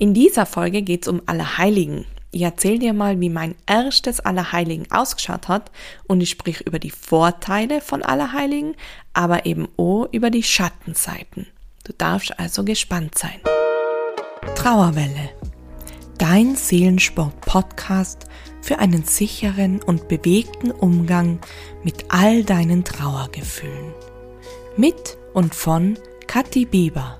In dieser Folge geht es um Allerheiligen. Ich erzähle dir mal, wie mein erstes Allerheiligen ausgeschaut hat und ich sprich über die Vorteile von Allerheiligen, aber eben auch über die Schattenseiten. Du darfst also gespannt sein. Trauerwelle. Dein Seelensport-Podcast für einen sicheren und bewegten Umgang mit all deinen Trauergefühlen. Mit und von Kathi Bieber.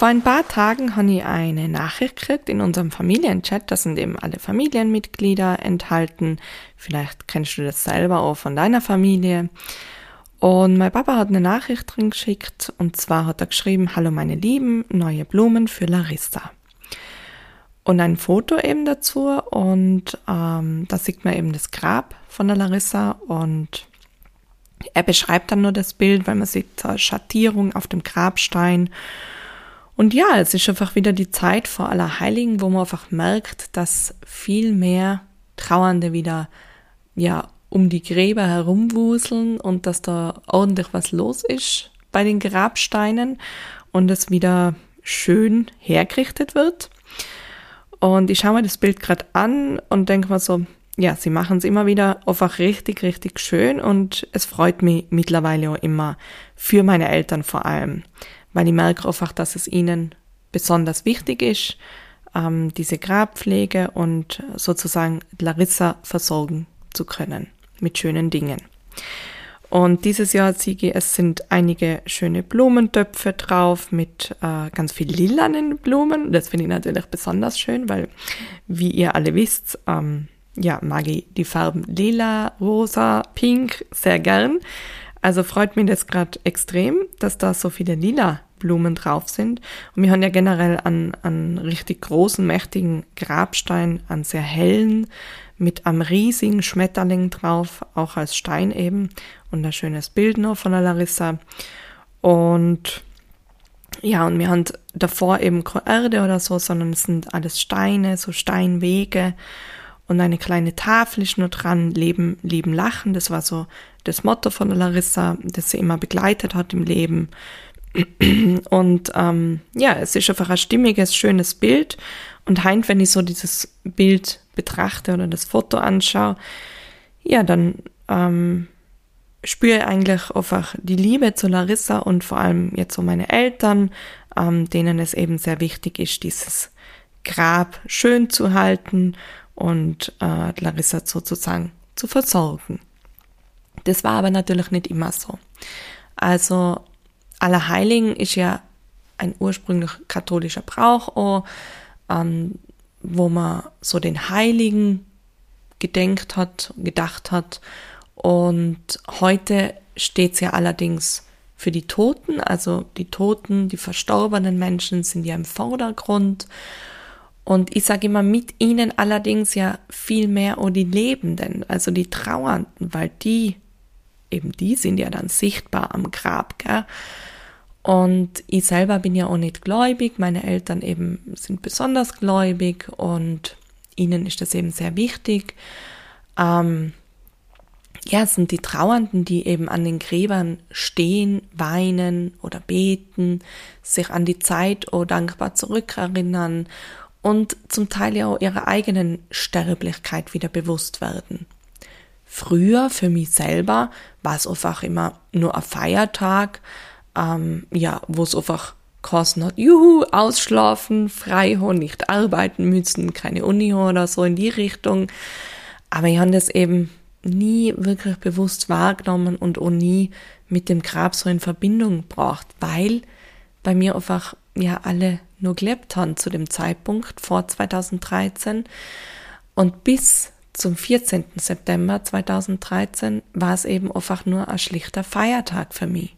Vor ein paar Tagen habe ich eine Nachricht gekriegt in unserem Familienchat. Da sind eben alle Familienmitglieder enthalten. Vielleicht kennst du das selber auch von deiner Familie. Und mein Papa hat eine Nachricht drin geschickt und zwar hat er geschrieben, Hallo meine Lieben, neue Blumen für Larissa. Und ein Foto eben dazu und ähm, da sieht man eben das Grab von der Larissa und er beschreibt dann nur das Bild, weil man sieht Schattierung auf dem Grabstein und ja, es ist einfach wieder die Zeit vor aller Heiligen, wo man einfach merkt, dass viel mehr Trauernde wieder, ja, um die Gräber herumwuseln und dass da ordentlich was los ist bei den Grabsteinen und es wieder schön hergerichtet wird. Und ich schaue mir das Bild gerade an und denke mir so, ja, sie machen es immer wieder einfach richtig, richtig schön und es freut mich mittlerweile auch immer für meine Eltern vor allem weil ich merke einfach, dass es ihnen besonders wichtig ist, ähm, diese Grabpflege und sozusagen Larissa versorgen zu können mit schönen Dingen. Und dieses Jahr Siege, es sind einige schöne Blumentöpfe drauf mit äh, ganz viel lilanen Blumen. Das finde ich natürlich besonders schön, weil, wie ihr alle wisst, ähm, ja, mag ich die Farben lila, rosa, pink sehr gern. Also freut mich das gerade extrem, dass da so viele lila Blumen drauf sind. Und wir haben ja generell an, an richtig großen, mächtigen Grabstein, an sehr hellen, mit einem riesigen Schmetterling drauf, auch als Stein eben. Und ein schönes Bild noch von der Larissa. Und ja, und wir haben davor eben keine Erde oder so, sondern es sind alles Steine, so Steinwege und eine kleine Tafel ist nur dran, Leben, Leben, Lachen. Das war so das Motto von Larissa, das sie immer begleitet hat im Leben. Und ähm, ja, es ist einfach ein stimmiges, schönes Bild. Und heint, wenn ich so dieses Bild betrachte oder das Foto anschaue, ja, dann ähm, spüre ich eigentlich einfach die Liebe zu Larissa und vor allem jetzt so meine Eltern, ähm, denen es eben sehr wichtig ist, dieses Grab schön zu halten und äh, Larissa sozusagen zu versorgen. Das war aber natürlich nicht immer so. Also Allerheiligen ist ja ein ursprünglich katholischer Brauch, auch, ähm, wo man so den Heiligen gedenkt hat, gedacht hat. Und heute steht es ja allerdings für die Toten, also die Toten, die verstorbenen Menschen sind ja im Vordergrund. Und ich sage immer mit ihnen allerdings ja viel mehr auch die Lebenden, also die Trauernden, weil die, eben die sind ja dann sichtbar am Grab, gell? Und ich selber bin ja auch nicht gläubig, meine Eltern eben sind besonders gläubig und ihnen ist das eben sehr wichtig. Ähm, ja, es sind die Trauernden, die eben an den Gräbern stehen, weinen oder beten, sich an die Zeit oh dankbar zurückerinnern und zum Teil ja auch ihrer eigenen Sterblichkeit wieder bewusst werden. Früher für mich selber war es einfach immer nur ein Feiertag, ähm, ja, wo es einfach kosten hat, juhu, ausschlafen, frei haben, nicht arbeiten müssen, keine Uni oder so in die Richtung. Aber ich habe das eben nie wirklich bewusst wahrgenommen und auch nie mit dem Grab so in Verbindung gebracht, weil bei mir einfach ja alle nur gelebt haben zu dem Zeitpunkt vor 2013 und bis zum 14. September 2013 war es eben einfach nur ein schlichter Feiertag für mich.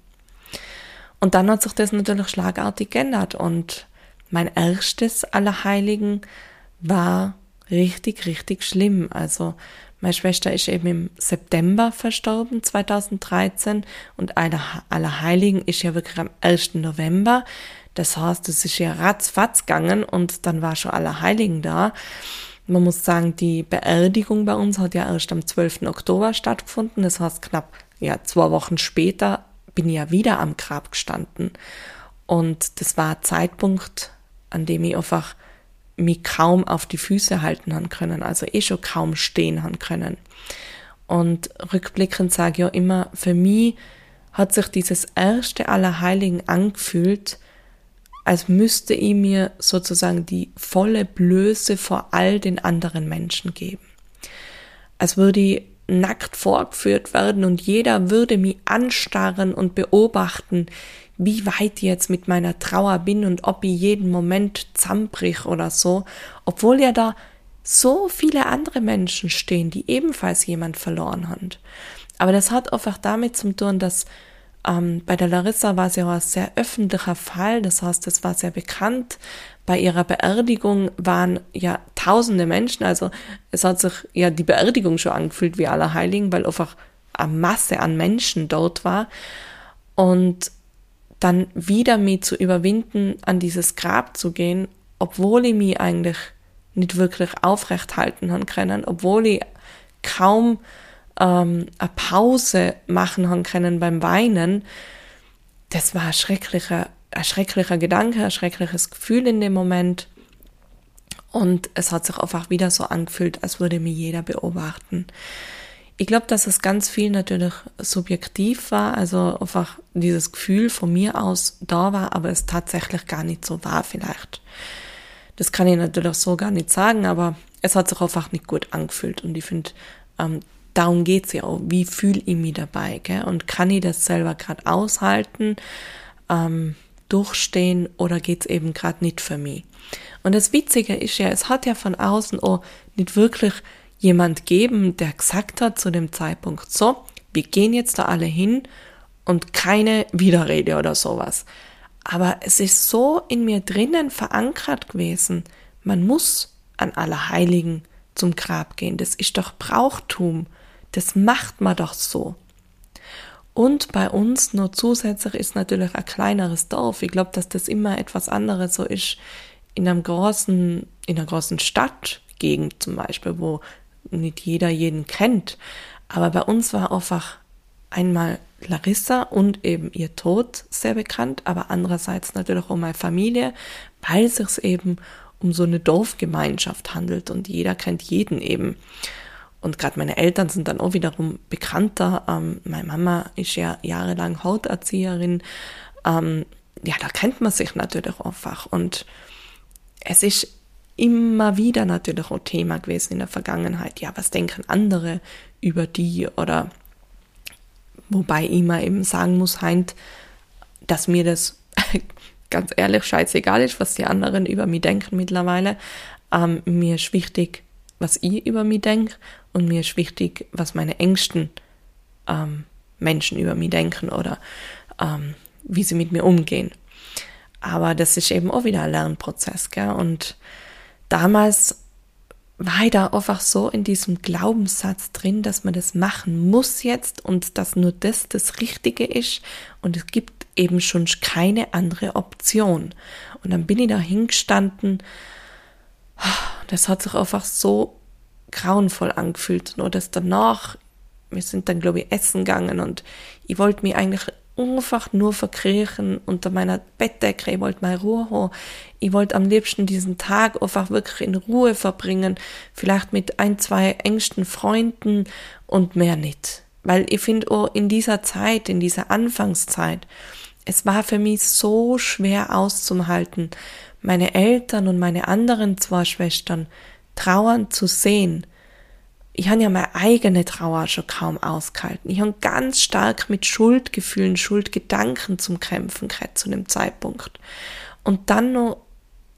Und dann hat sich das natürlich schlagartig geändert und mein erstes Allerheiligen war richtig, richtig schlimm. Also meine Schwester ist eben im September verstorben, 2013, und Allerheiligen ist ja wirklich am 1. November. Das heißt, es ist ja ratzfatz gegangen und dann war schon Allerheiligen da. Man muss sagen, die Beerdigung bei uns hat ja erst am 12. Oktober stattgefunden. Das heißt, knapp ja, zwei Wochen später bin ich ja wieder am Grab gestanden. Und das war ein Zeitpunkt, an dem ich einfach mich kaum auf die Füße halten haben können, also eh schon kaum stehen haben können. Und rückblickend sage ich ja immer, für mich hat sich dieses erste Allerheiligen angefühlt, als müsste ich mir sozusagen die volle Blöße vor all den anderen Menschen geben. Als würde ich nackt vorgeführt werden und jeder würde mich anstarren und beobachten, wie weit ich jetzt mit meiner Trauer bin und ob ich jeden Moment zusammenbrich oder so, obwohl ja da so viele andere Menschen stehen, die ebenfalls jemand verloren haben. Aber das hat einfach damit zu tun, dass ähm, bei der Larissa war es ja auch ein sehr öffentlicher Fall, das heißt, es war sehr bekannt. Bei ihrer Beerdigung waren ja tausende Menschen, also es hat sich ja die Beerdigung schon angefühlt wie Allerheiligen, weil einfach eine Masse an Menschen dort war. Und dann wieder mich zu überwinden, an dieses Grab zu gehen, obwohl ich mich eigentlich nicht wirklich aufrecht halten können, obwohl ich kaum ähm, eine Pause machen haben können beim Weinen, das war ein schrecklicher, ein schrecklicher Gedanke, ein schreckliches Gefühl in dem Moment. Und es hat sich einfach wieder so angefühlt, als würde mich jeder beobachten. Ich glaube, dass es ganz viel natürlich subjektiv war, also einfach dieses Gefühl von mir aus da war, aber es tatsächlich gar nicht so war vielleicht. Das kann ich natürlich so gar nicht sagen, aber es hat sich einfach nicht gut angefühlt und ich finde, ähm, darum geht's ja auch. Wie fühle ich mich dabei? Gell? Und kann ich das selber gerade aushalten, ähm, durchstehen oder geht's eben gerade nicht für mich? Und das Witzige ist ja, es hat ja von außen auch nicht wirklich jemand geben, der gesagt hat zu dem Zeitpunkt, so, wir gehen jetzt da alle hin und keine Widerrede oder sowas. Aber es ist so in mir drinnen verankert gewesen, man muss an Allerheiligen zum Grab gehen. Das ist doch Brauchtum. Das macht man doch so. Und bei uns nur zusätzlich ist natürlich ein kleineres Dorf. Ich glaube, dass das immer etwas anderes so ist in einem großen, in einer großen Stadtgegend zum Beispiel, wo nicht jeder jeden kennt. Aber bei uns war einfach einmal Larissa und eben ihr Tod sehr bekannt, aber andererseits natürlich auch meine Familie, weil es sich eben um so eine Dorfgemeinschaft handelt und jeder kennt jeden eben. Und gerade meine Eltern sind dann auch wiederum bekannter. Ähm, meine Mama ist ja jahrelang Hauterzieherin. Ähm, ja, da kennt man sich natürlich einfach. Und es ist immer wieder natürlich auch Thema gewesen in der Vergangenheit. Ja, was denken andere über die? Oder wobei ich mal eben sagen muss, Heint, dass mir das ganz ehrlich scheißegal ist, was die anderen über mich denken mittlerweile. Ähm, mir ist wichtig, was ich über mich denke und mir ist wichtig, was meine engsten ähm, Menschen über mich denken oder ähm, wie sie mit mir umgehen. Aber das ist eben auch wieder ein Lernprozess, gell? Und damals war ich da einfach so in diesem Glaubenssatz drin, dass man das machen muss jetzt und dass nur das das Richtige ist und es gibt eben schon keine andere Option. Und dann bin ich da hingestanden, das hat sich einfach so grauenvoll angefühlt. Nur dass danach, wir sind dann, glaube ich, essen gegangen und ich wollte mich eigentlich einfach nur verkriechen unter meiner Bettdecke. Ich wollte meine Ruhe haben. Ich wollte am liebsten diesen Tag einfach wirklich in Ruhe verbringen. Vielleicht mit ein, zwei engsten Freunden und mehr nicht. Weil ich finde auch in dieser Zeit, in dieser Anfangszeit, es war für mich so schwer auszuhalten, meine Eltern und meine anderen zwei Schwestern trauern zu sehen. Ich habe ja meine eigene Trauer schon kaum ausgehalten. Ich habe ganz stark mit Schuldgefühlen, Schuldgedanken zum Kämpfen gehabt zu dem Zeitpunkt. Und dann noch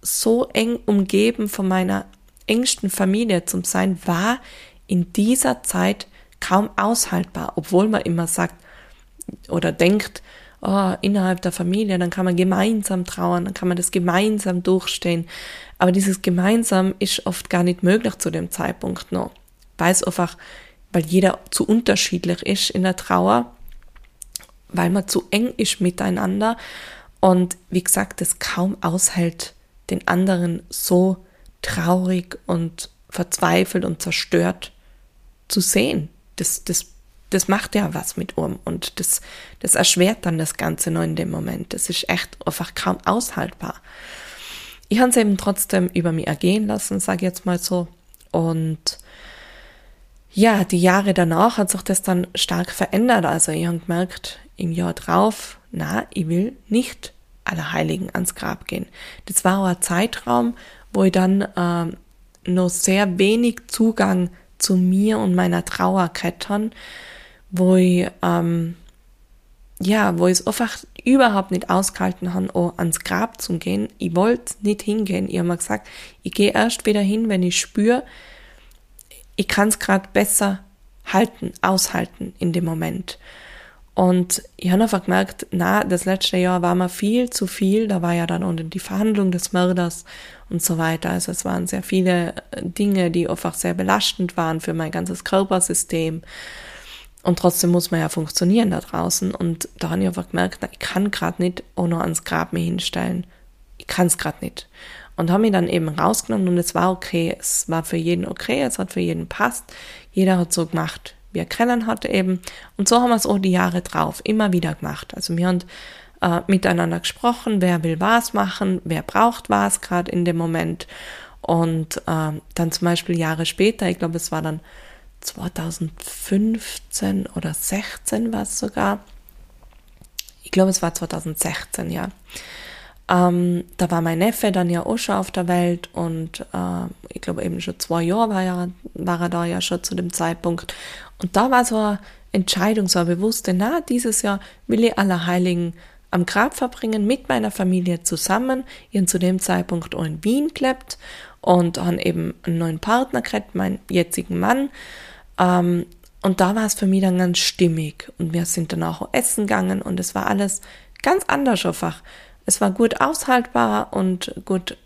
so eng umgeben von meiner engsten Familie zu sein, war in dieser Zeit kaum aushaltbar, obwohl man immer sagt oder denkt, oh, innerhalb der Familie, dann kann man gemeinsam trauern, dann kann man das gemeinsam durchstehen. Aber dieses gemeinsam ist oft gar nicht möglich zu dem Zeitpunkt noch, weil es einfach, weil jeder zu unterschiedlich ist in der Trauer, weil man zu eng ist miteinander und wie gesagt, es kaum aushält, den anderen so traurig und verzweifelt und zerstört zu sehen. Das, das das macht ja was mit um und das, das erschwert dann das Ganze noch in dem Moment. Das ist echt einfach kaum aushaltbar. Ich habe es eben trotzdem über mich ergehen lassen, sage ich jetzt mal so. Und ja, die Jahre danach hat sich das dann stark verändert. Also ich habe gemerkt, im Jahr drauf, na, ich will nicht Allerheiligen ans Grab gehen. Das war auch ein Zeitraum, wo ich dann äh, noch sehr wenig Zugang zu mir und meiner Trauer kettern, wo ich ähm, ja, wo ich es einfach überhaupt nicht ausgehalten habe, auch ans Grab zu gehen. Ich wollte nicht hingehen. Ich habe mir gesagt, ich gehe erst wieder hin, wenn ich spüre, ich kann es gerade besser halten, aushalten in dem Moment. Und ich habe einfach gemerkt, na, das letzte Jahr war mir viel zu viel. Da war ja dann unten die Verhandlung des Mörders und so weiter. Also es waren sehr viele Dinge, die einfach sehr belastend waren für mein ganzes Körpersystem. Und trotzdem muss man ja funktionieren da draußen. Und da habe ich einfach gemerkt, na, ich kann gerade nicht ohne ans Grab mir hinstellen. Ich kann es gerade nicht. Und habe mich dann eben rausgenommen und es war okay. Es war für jeden okay, es hat für jeden passt. Jeder hat so gemacht, wie er kennen hatte eben. Und so haben wir es auch die Jahre drauf immer wieder gemacht. Also wir haben äh, miteinander gesprochen, wer will was machen, wer braucht was gerade in dem Moment. Und äh, dann zum Beispiel Jahre später, ich glaube, es war dann 2015 oder 16 war es sogar. Ich glaube, es war 2016, ja. Ähm, da war mein Neffe dann ja auch schon auf der Welt und äh, ich glaube eben schon zwei Jahre war, ja, war er da ja schon zu dem Zeitpunkt. Und da war so eine Entscheidung, so eine bewusste, na, dieses Jahr will ich Allerheiligen am Grab verbringen mit meiner Familie zusammen. Ich zu dem Zeitpunkt auch in Wien gelebt und habe eben einen neuen Partner gekriegt, meinen jetzigen Mann. Ähm, und da war es für mich dann ganz stimmig und wir sind dann auch essen gegangen und es war alles ganz anders einfach es war gut aushaltbar und gut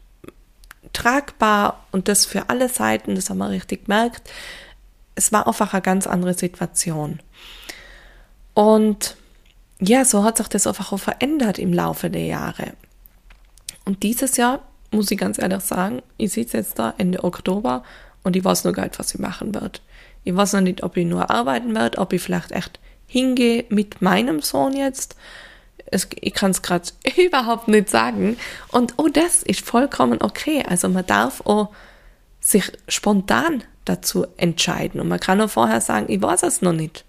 tragbar und das für alle Seiten, das haben wir richtig gemerkt. Es war einfach eine ganz andere Situation. Und ja, so hat sich das einfach auch verändert im Laufe der Jahre. Und dieses Jahr, muss ich ganz ehrlich sagen, ich sitze jetzt da Ende Oktober und ich weiß noch gar nicht, was ich machen werde. Ich weiß noch nicht, ob ich nur arbeiten werde, ob ich vielleicht echt hingehe mit meinem Sohn jetzt es, ich kann es gerade überhaupt nicht sagen. Und oh, das ist vollkommen okay. Also man darf auch sich spontan dazu entscheiden. Und man kann auch vorher sagen, ich weiß es noch nicht,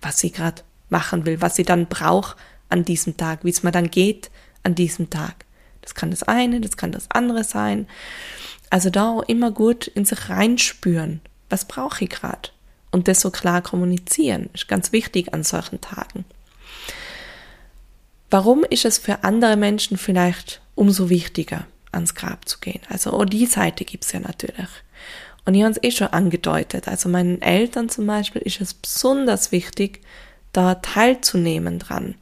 was ich gerade machen will, was ich dann brauche an diesem Tag, wie es mir dann geht an diesem Tag. Das kann das eine, das kann das andere sein. Also da auch immer gut in sich reinspüren, was brauche ich gerade. Und das so klar kommunizieren, ist ganz wichtig an solchen Tagen. Warum ist es für andere Menschen vielleicht umso wichtiger, ans Grab zu gehen? Also auch die Seite gibt's ja natürlich. Und ich habe es eh schon angedeutet. Also meinen Eltern zum Beispiel ist es besonders wichtig, da teilzunehmen dran.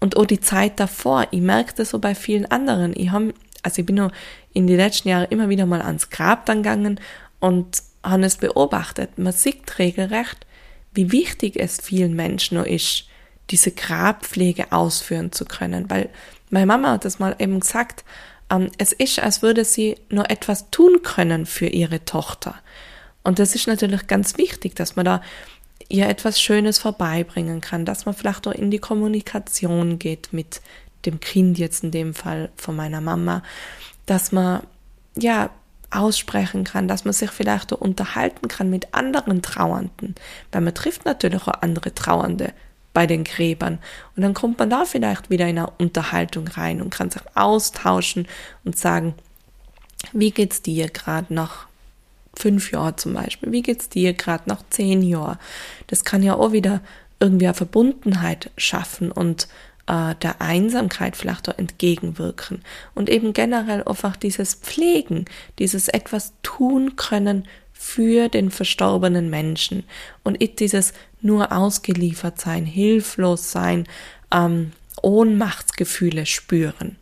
Und auch die Zeit davor. Ich merke das so bei vielen anderen. Ich habe, also ich bin noch in die letzten Jahre immer wieder mal ans Grab dann gegangen und habe es beobachtet. Man sieht regelrecht, wie wichtig es vielen Menschen noch ist, diese Grabpflege ausführen zu können. Weil meine Mama hat das mal eben gesagt, ähm, es ist, als würde sie nur etwas tun können für ihre Tochter. Und das ist natürlich ganz wichtig, dass man da ihr etwas Schönes vorbeibringen kann, dass man vielleicht auch in die Kommunikation geht mit dem Kind jetzt in dem Fall von meiner Mama, dass man ja aussprechen kann, dass man sich vielleicht auch unterhalten kann mit anderen Trauernden, weil man trifft natürlich auch andere Trauernde bei den Gräbern. Und dann kommt man da vielleicht wieder in eine Unterhaltung rein und kann sich austauschen und sagen, wie geht's dir gerade nach fünf Jahren zum Beispiel? Wie geht's dir gerade nach zehn Jahren? Das kann ja auch wieder irgendwie eine Verbundenheit schaffen und äh, der Einsamkeit vielleicht auch entgegenwirken. Und eben generell einfach dieses Pflegen, dieses etwas tun können für den verstorbenen Menschen und dieses nur ausgeliefert sein, hilflos sein, ähm, Ohnmachtsgefühle spüren.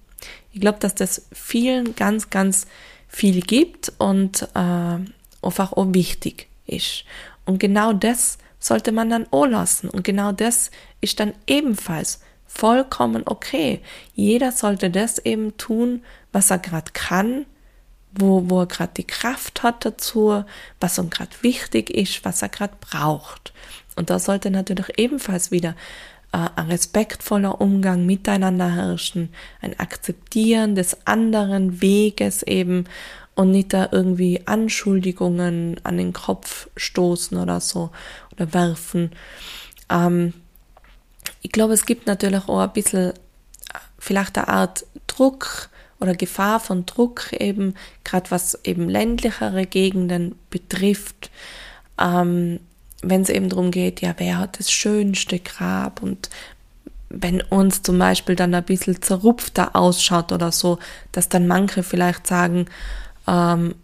Ich glaube, dass das vielen ganz, ganz viel gibt und äh, einfach auch wichtig ist. Und genau das sollte man dann auch lassen. Und genau das ist dann ebenfalls vollkommen okay. Jeder sollte das eben tun, was er gerade kann, wo, wo er gerade die Kraft hat dazu, was ihm gerade wichtig ist, was er gerade braucht. Und da sollte natürlich ebenfalls wieder äh, ein respektvoller Umgang miteinander herrschen, ein Akzeptieren des anderen Weges eben und nicht da irgendwie Anschuldigungen an den Kopf stoßen oder so oder werfen. Ähm, ich glaube, es gibt natürlich auch ein bisschen vielleicht eine Art Druck oder Gefahr von Druck eben, gerade was eben ländlichere Gegenden betrifft. Ähm, wenn es eben darum geht, ja, wer hat das schönste Grab und wenn uns zum Beispiel dann ein bisschen zerrupfter ausschaut oder so, dass dann manche vielleicht sagen, ähm,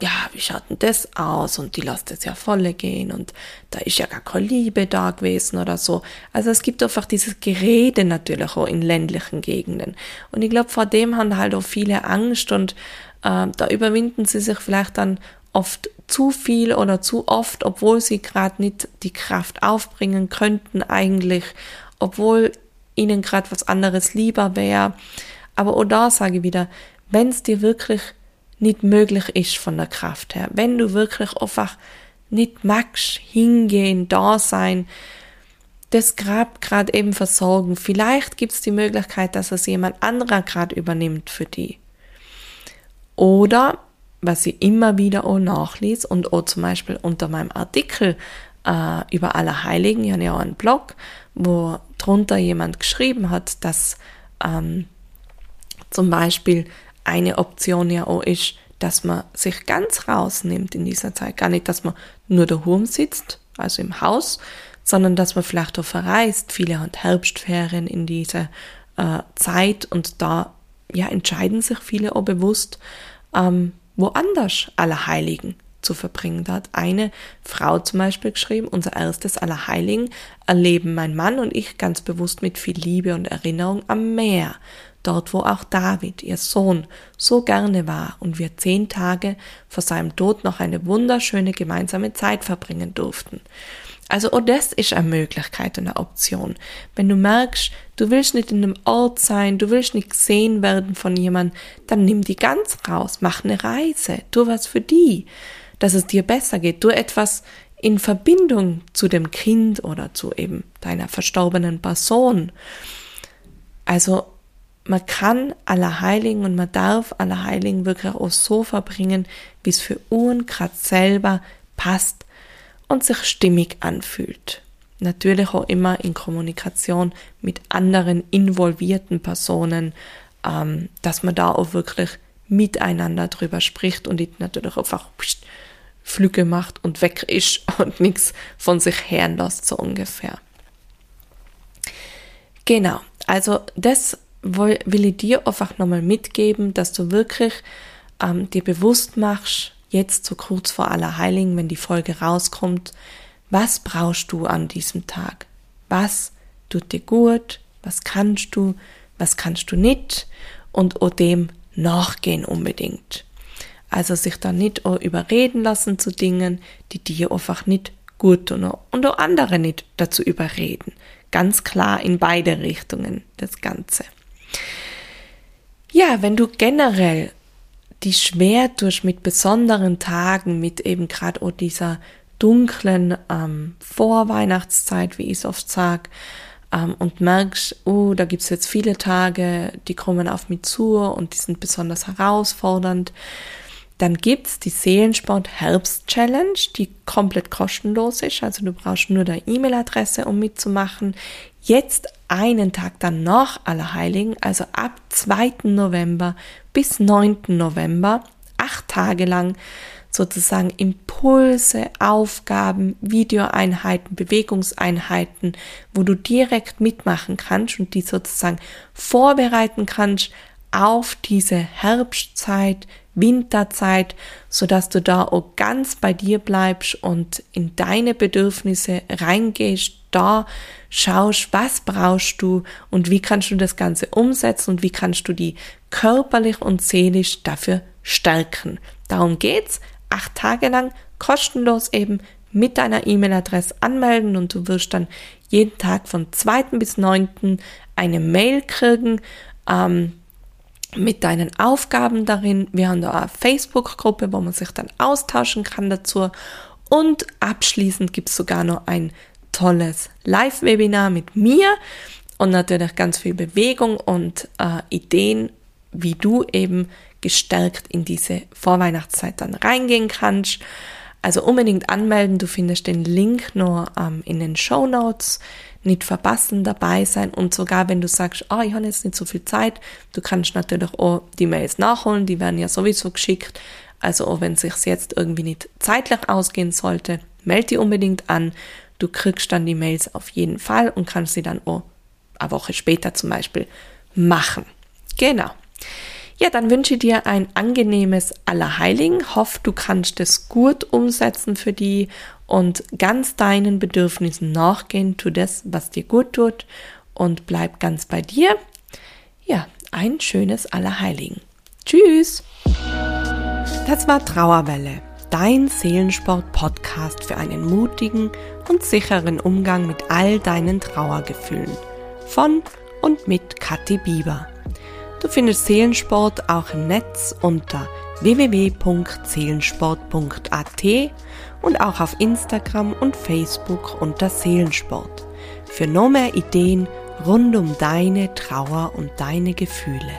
ja, wie schaut denn das aus? Und die lässt es ja volle gehen und da ist ja gar keine Liebe da gewesen oder so. Also es gibt einfach dieses Gerede natürlich auch in ländlichen Gegenden. Und ich glaube, vor dem haben halt auch viele Angst und äh, da überwinden sie sich vielleicht dann oft zu viel oder zu oft, obwohl sie gerade nicht die Kraft aufbringen könnten eigentlich, obwohl ihnen gerade was anderes lieber wäre. Aber auch da sage ich wieder, wenn es dir wirklich nicht möglich ist von der Kraft her, wenn du wirklich einfach nicht magst, hingehen, da sein, das Grab gerade eben versorgen. Vielleicht gibt es die Möglichkeit, dass es jemand anderer gerade übernimmt für die. Oder was ich immer wieder auch nachlese und auch zum Beispiel unter meinem Artikel äh, über Allerheiligen, ich habe ja auch einen Blog, wo drunter jemand geschrieben hat, dass ähm, zum Beispiel eine Option ja auch ist, dass man sich ganz rausnimmt in dieser Zeit. Gar nicht, dass man nur daheim sitzt, also im Haus, sondern dass man vielleicht auch verreist. Viele haben Herbstferien in dieser äh, Zeit und da ja entscheiden sich viele auch bewusst, ähm, woanders Allerheiligen zu verbringen. Da hat eine Frau zum Beispiel geschrieben, unser erstes Allerheiligen erleben mein Mann und ich ganz bewusst mit viel Liebe und Erinnerung am Meer. Dort, wo auch David, ihr Sohn, so gerne war und wir zehn Tage vor seinem Tod noch eine wunderschöne gemeinsame Zeit verbringen durften. Also auch das ist eine Möglichkeit und eine Option. Wenn du merkst, du willst nicht in einem Ort sein, du willst nicht gesehen werden von jemandem, dann nimm die ganz raus, mach eine Reise, tu was für die, dass es dir besser geht, tu etwas in Verbindung zu dem Kind oder zu eben deiner verstorbenen Person. Also man kann Allerheiligen und man darf Allerheiligen wirklich auch so verbringen, wie es für Uhren gerade selber passt und sich stimmig anfühlt. Natürlich auch immer in Kommunikation mit anderen involvierten Personen, ähm, dass man da auch wirklich miteinander drüber spricht und nicht natürlich einfach pst, Flüge macht und weg ist und nichts von sich hören lässt, so ungefähr. Genau, also das will ich dir einfach nochmal mitgeben, dass du wirklich ähm, dir bewusst machst, jetzt so kurz vor Allerheiligen, wenn die Folge rauskommt, was brauchst du an diesem Tag? Was tut dir gut? Was kannst du? Was kannst du nicht? Und auch dem nachgehen unbedingt. Also sich da nicht auch überreden lassen zu Dingen, die dir einfach nicht gut tun und auch andere nicht dazu überreden. Ganz klar in beide Richtungen das Ganze. Ja, wenn du generell die schwer tust mit besonderen Tagen, mit eben gerade auch dieser dunklen ähm, Vorweihnachtszeit, wie ich es oft sag, ähm, und merkst, oh, da gibt's jetzt viele Tage, die kommen auf mich zu und die sind besonders herausfordernd, dann gibt's die Seelensport Herbst Challenge, die komplett kostenlos ist. Also du brauchst nur deine E-Mail-Adresse, um mitzumachen. Jetzt einen Tag dann nach Allerheiligen, also ab 2. November bis 9. November, acht Tage lang sozusagen Impulse, Aufgaben, Videoeinheiten, Bewegungseinheiten, wo du direkt mitmachen kannst und die sozusagen vorbereiten kannst auf diese Herbstzeit, Winterzeit, so dass du da auch ganz bei dir bleibst und in deine Bedürfnisse reingehst, da schaust, was brauchst du und wie kannst du das Ganze umsetzen und wie kannst du die körperlich und seelisch dafür stärken. Darum geht's. Acht Tage lang kostenlos eben mit deiner E-Mail-Adresse anmelden und du wirst dann jeden Tag von 2. bis 9. eine Mail kriegen, ähm, mit deinen Aufgaben darin. Wir haben da eine Facebook-Gruppe, wo man sich dann austauschen kann dazu. Und abschließend gibt es sogar noch ein tolles Live-Webinar mit mir und natürlich ganz viel Bewegung und äh, Ideen, wie du eben gestärkt in diese Vorweihnachtszeit dann reingehen kannst. Also unbedingt anmelden. Du findest den Link nur ähm, in den Show Notes. Nicht verpassen, dabei sein und sogar wenn du sagst, oh, ich habe jetzt nicht so viel Zeit, du kannst natürlich auch die Mails nachholen, die werden ja sowieso geschickt. Also auch wenn es sich jetzt irgendwie nicht zeitlich ausgehen sollte, melde dich unbedingt an. Du kriegst dann die Mails auf jeden Fall und kannst sie dann auch eine Woche später zum Beispiel machen. Genau. Ja, dann wünsche ich dir ein angenehmes Allerheiligen. Hoff, du kannst es gut umsetzen für die und ganz deinen Bedürfnissen nachgehen. Tu das, was dir gut tut und bleib ganz bei dir. Ja, ein schönes Allerheiligen. Tschüss! Das war Trauerwelle, dein Seelensport-Podcast für einen mutigen und sicheren Umgang mit all deinen Trauergefühlen. Von und mit Kathi Bieber. Du findest Seelensport auch im Netz unter www.seelensport.at und auch auf Instagram und Facebook unter Seelensport. Für noch mehr Ideen rund um deine Trauer und deine Gefühle.